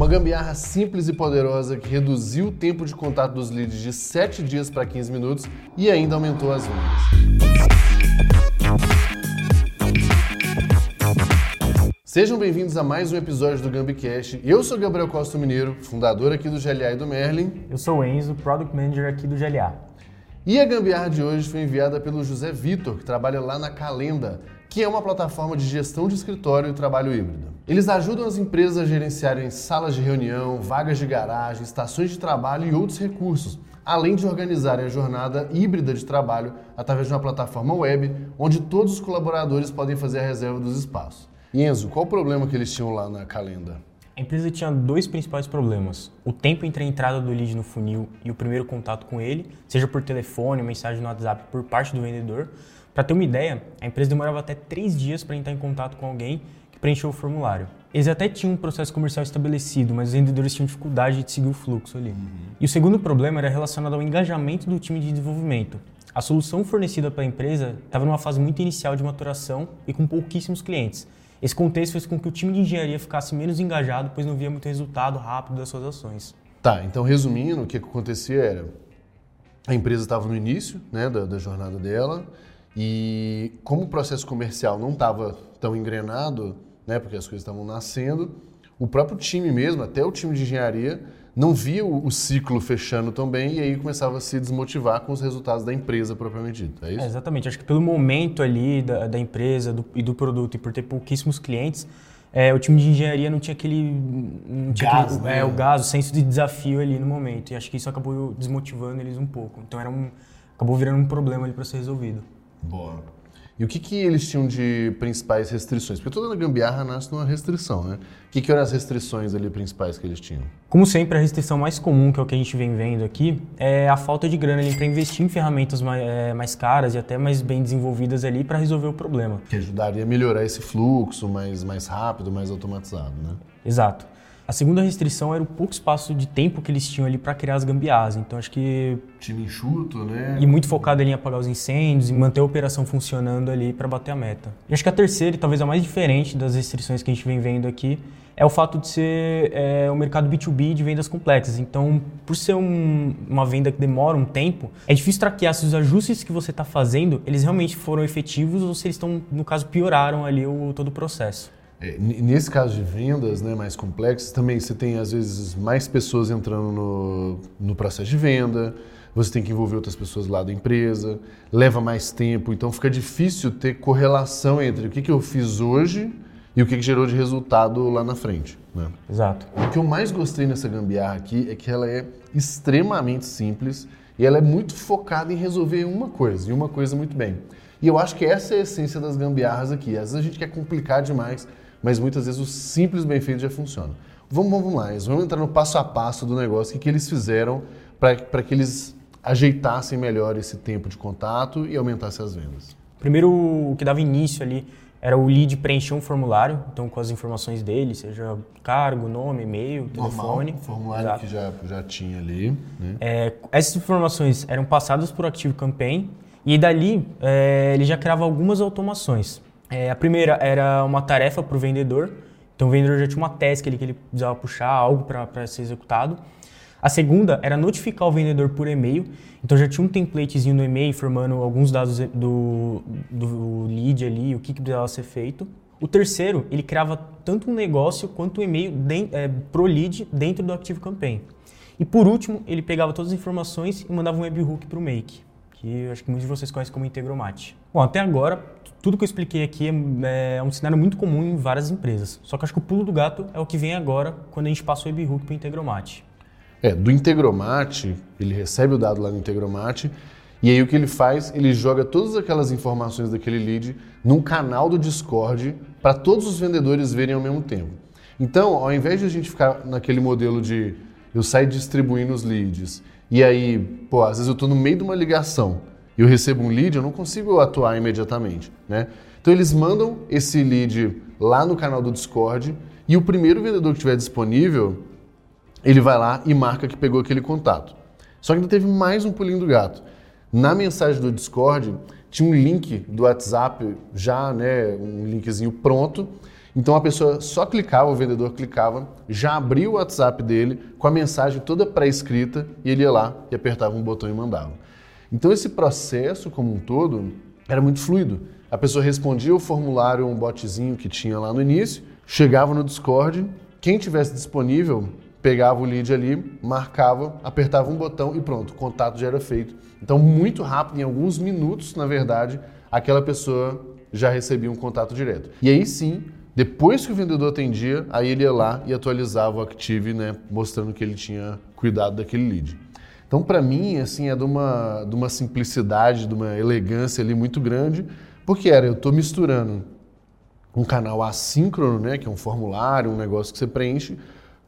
Uma gambiarra simples e poderosa que reduziu o tempo de contato dos leads de 7 dias para 15 minutos e ainda aumentou as vendas. Sejam bem-vindos a mais um episódio do GambiCast. Eu sou Gabriel Costa Mineiro, fundador aqui do GLA e do Merlin. Eu sou o Enzo, Product Manager aqui do GLA. E a gambiarra de hoje foi enviada pelo José Vitor, que trabalha lá na Calenda, que é uma plataforma de gestão de escritório e trabalho híbrido. Eles ajudam as empresas a gerenciarem salas de reunião, vagas de garagem, estações de trabalho e outros recursos, além de organizarem a jornada híbrida de trabalho através de uma plataforma web, onde todos os colaboradores podem fazer a reserva dos espaços. Enzo, qual o problema que eles tinham lá na Calenda? A empresa tinha dois principais problemas: o tempo entre a entrada do lead no funil e o primeiro contato com ele, seja por telefone mensagem no WhatsApp por parte do vendedor, para ter uma ideia, a empresa demorava até três dias para entrar em contato com alguém que preencheu o formulário. Eles até tinham um processo comercial estabelecido, mas os vendedores tinham dificuldade de seguir o fluxo ali. Uhum. E o segundo problema era relacionado ao engajamento do time de desenvolvimento. A solução fornecida pela empresa estava numa fase muito inicial de maturação e com pouquíssimos clientes. Esse contexto fez com que o time de engenharia ficasse menos engajado, pois não via muito resultado rápido das suas ações. Tá, então resumindo, o que acontecia era a empresa estava no início né, da, da jornada dela, e como o processo comercial não estava tão engrenado, né, porque as coisas estavam nascendo, o próprio time mesmo, até o time de engenharia, não via o, o, ciclo fechando tão bem e aí começava a se desmotivar com os resultados da empresa propriamente dito. É isso? É, exatamente. Acho que pelo momento ali da, da empresa do, e do produto e por ter pouquíssimos clientes, é, o time de engenharia não tinha aquele. Não tinha gás, aquele, né? é, o gás, o senso de desafio ali no momento. E acho que isso acabou desmotivando eles um pouco. Então era um, acabou virando um problema ali para ser resolvido. Boa. E o que, que eles tinham de principais restrições? Porque toda gambiarra nasce numa restrição, né? O que, que eram as restrições ali principais que eles tinham? Como sempre, a restrição mais comum, que é o que a gente vem vendo aqui, é a falta de grana para investir em ferramentas mais, é, mais, caras e até mais bem desenvolvidas ali para resolver o problema. Que ajudaria a melhorar esse fluxo mais, mais rápido, mais automatizado, né? Exato. A segunda restrição era o pouco espaço de tempo que eles tinham ali para criar as gambiarras. Então acho que. Time enxuto, né? E muito focado ali em apagar os incêndios e manter a operação funcionando ali para bater a meta. E acho que a terceira, e talvez a mais diferente das restrições que a gente vem vendo aqui, é o fato de ser é, um mercado B2B de vendas complexas. Então, por ser um, uma venda que demora um tempo, é difícil traquear se os ajustes que você está fazendo, eles realmente foram efetivos ou se eles estão, no caso, pioraram ali o, todo o processo. É, nesse caso de vendas né, mais complexas, também você tem às vezes mais pessoas entrando no, no processo de venda, você tem que envolver outras pessoas lá da empresa, leva mais tempo, então fica difícil ter correlação entre o que, que eu fiz hoje e o que, que gerou de resultado lá na frente. Né? Exato. O que eu mais gostei nessa gambiarra aqui é que ela é extremamente simples e ela é muito focada em resolver uma coisa, e uma coisa muito bem. E eu acho que essa é a essência das gambiarras aqui. Às vezes a gente quer complicar demais mas muitas vezes o simples bem feito já funciona. Vamos, vamos lá, vamos entrar no passo a passo do negócio, o que, que eles fizeram para que eles ajeitassem melhor esse tempo de contato e aumentassem as vendas. Primeiro, o que dava início ali era o lead preencher um formulário, então com as informações dele, seja cargo, nome, e-mail, telefone. Formulário exato. que já, já tinha ali. Né? É, essas informações eram passadas por Active Campaign e dali é, ele já criava algumas automações. É, a primeira era uma tarefa para o vendedor, então o vendedor já tinha uma task ali que ele precisava puxar, algo para ser executado. A segunda era notificar o vendedor por e-mail, então já tinha um templatezinho no e-mail informando alguns dados do, do lead ali, o que, que precisava ser feito. O terceiro, ele criava tanto um negócio quanto um e-mail é, pro lead dentro do Active Campaign. E por último, ele pegava todas as informações e mandava um webhook para o Make, que acho que muitos de vocês conhecem como Integromat. Bom, até agora tudo que eu expliquei aqui é, é, um cenário muito comum em várias empresas. Só que acho que o pulo do gato é o que vem agora quando a gente passa o webhook para o Integromat. É, do Integromat, ele recebe o dado lá no Integromat e aí o que ele faz? Ele joga todas aquelas informações daquele lead num canal do Discord para todos os vendedores verem ao mesmo tempo. Então, ao invés de a gente ficar naquele modelo de eu sair distribuindo os leads e aí, pô, às vezes eu estou no meio de uma ligação eu recebo um lead, eu não consigo atuar imediatamente, né? Então eles mandam esse lead lá no canal do Discord e o primeiro vendedor que estiver disponível, ele vai lá e marca que pegou aquele contato. Só que ainda teve mais um pulinho do gato. Na mensagem do Discord tinha um link do WhatsApp já, né, um linkzinho pronto, Então a pessoa só clicava, o vendedor clicava, já abria o WhatsApp dele com a mensagem toda pré-escrita e ele ia lá e apertava um botão e mandava. Então esse processo como um todo era muito fluido. A pessoa respondia o formulário, um botzinho que tinha lá no início, chegava no Discord, quem tivesse disponível pegava o lead ali, marcava, apertava um botão e pronto, o contato já era feito. Então, muito rápido, em alguns minutos, na verdade, aquela pessoa já recebia um contato direto. E aí sim, depois que o vendedor atendia, aí ele ia lá e atualizava o Active, né, mostrando que ele tinha cuidado daquele lead. Então, para mim, assim, é de uma, de uma simplicidade, de uma elegância ali muito grande, porque era, eu estou misturando um canal assíncrono, né, que é um formulário, um negócio que você preenche,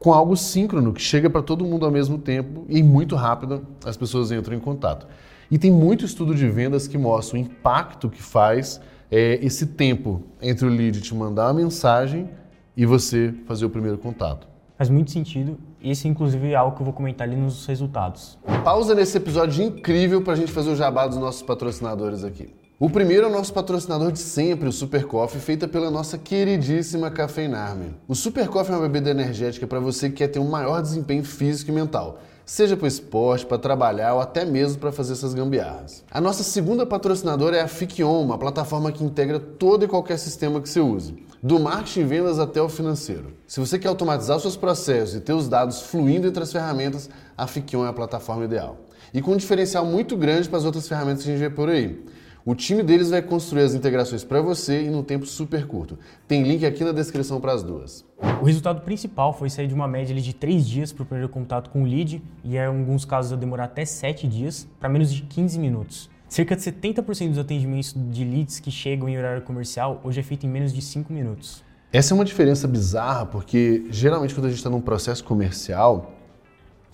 com algo síncrono, que chega para todo mundo ao mesmo tempo e muito rápido as pessoas entram em contato. E tem muito estudo de vendas que mostra o impacto que faz é, esse tempo entre o lead te mandar uma mensagem e você fazer o primeiro contato. Faz muito sentido. Esse, inclusive, é algo que eu vou comentar ali nos resultados. Pausa nesse episódio incrível para a gente fazer o jabá dos nossos patrocinadores aqui. O primeiro é o nosso patrocinador de sempre, o Super Coffee, feita pela nossa queridíssima Cafeinarme. O Super Coffee é uma bebida energética para você que quer ter um maior desempenho físico e mental, seja para esporte, para trabalhar ou até mesmo para fazer essas gambiarras. A nossa segunda patrocinadora é a Fikion, uma plataforma que integra todo e qualquer sistema que você use do marketing e vendas até o financeiro. Se você quer automatizar seus processos e ter os dados fluindo entre as ferramentas, a Fikion é a plataforma ideal. E com um diferencial muito grande para as outras ferramentas que a gente vê por aí. O time deles vai construir as integrações para você e num tempo super curto. Tem link aqui na descrição para as duas. O resultado principal foi sair de uma média de 3 dias para o primeiro contato com o lead, e em alguns casos eu demorar até 7 dias, para menos de 15 minutos. Cerca de 70% dos atendimentos de leads que chegam em horário comercial hoje é feito em menos de 5 minutos. Essa é uma diferença bizarra, porque geralmente quando a gente está num processo comercial,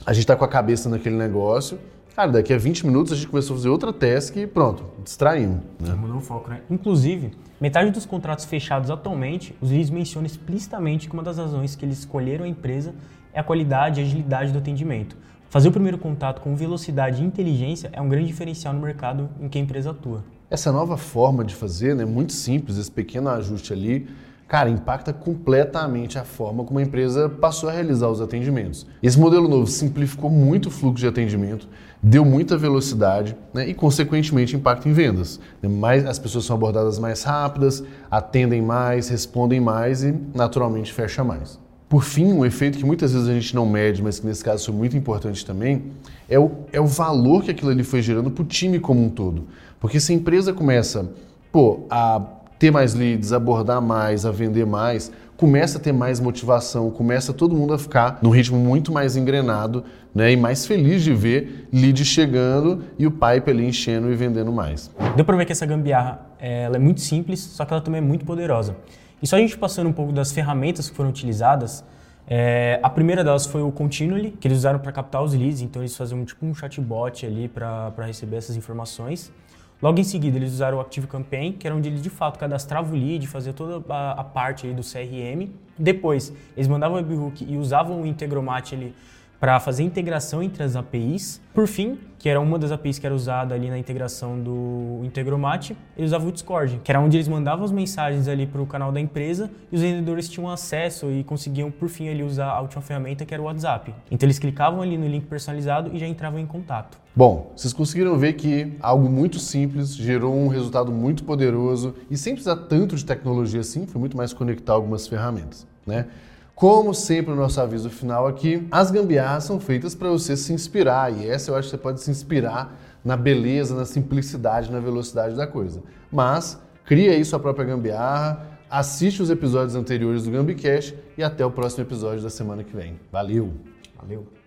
a gente está com a cabeça naquele negócio Cara, daqui a 20 minutos a gente começou a fazer outra task e pronto, distraímos. Né? Mudou o foco, né? Inclusive, metade dos contratos fechados atualmente, os leads mencionam explicitamente que uma das razões que eles escolheram a empresa é a qualidade e agilidade do atendimento. Fazer o primeiro contato com velocidade e inteligência é um grande diferencial no mercado em que a empresa atua. Essa nova forma de fazer, né, muito simples, esse pequeno ajuste ali, cara, impacta completamente a forma como a empresa passou a realizar os atendimentos. Esse modelo novo simplificou muito o fluxo de atendimento, deu muita velocidade né, e, consequentemente, impacta em vendas. Mais, as pessoas são abordadas mais rápidas, atendem mais, respondem mais e, naturalmente, fecha mais. Por fim, um efeito que muitas vezes a gente não mede, mas que nesse caso foi muito importante também, é o, é o valor que aquilo ali foi gerando para o time como um todo. Porque se a empresa começa pô, a ter mais leads, abordar mais, a vender mais, começa a ter mais motivação, começa todo mundo a ficar num ritmo muito mais engrenado né, e mais feliz de ver lead chegando e o pipe ali enchendo e vendendo mais. Deu para ver que essa gambiarra ela é muito simples, só que ela também é muito poderosa. E só a gente passando um pouco das ferramentas que foram utilizadas, é, a primeira delas foi o Continually, que eles usaram para captar os leads, então eles faziam tipo um chatbot ali para receber essas informações. Logo em seguida, eles usaram o Active Campaign, que era onde eles de fato cadastravam o lead, faziam toda a, a parte do CRM. Depois, eles mandavam o webhook e usavam o Integromat ali para fazer integração entre as APIs. Por fim, que era uma das APIs que era usada ali na integração do Integromat, eles usavam o Discord, que era onde eles mandavam as mensagens ali para o canal da empresa e os vendedores tinham acesso e conseguiam, por fim, ali usar a última ferramenta que era o WhatsApp. Então eles clicavam ali no link personalizado e já entravam em contato. Bom, vocês conseguiram ver que algo muito simples gerou um resultado muito poderoso e sem precisar tanto de tecnologia assim, foi muito mais conectar algumas ferramentas, né? Como sempre, o nosso aviso final aqui, as gambiarras são feitas para você se inspirar, e essa eu acho que você pode se inspirar na beleza, na simplicidade, na velocidade da coisa. Mas cria aí sua própria gambiarra, assiste os episódios anteriores do Gambicast e até o próximo episódio da semana que vem. Valeu! Valeu!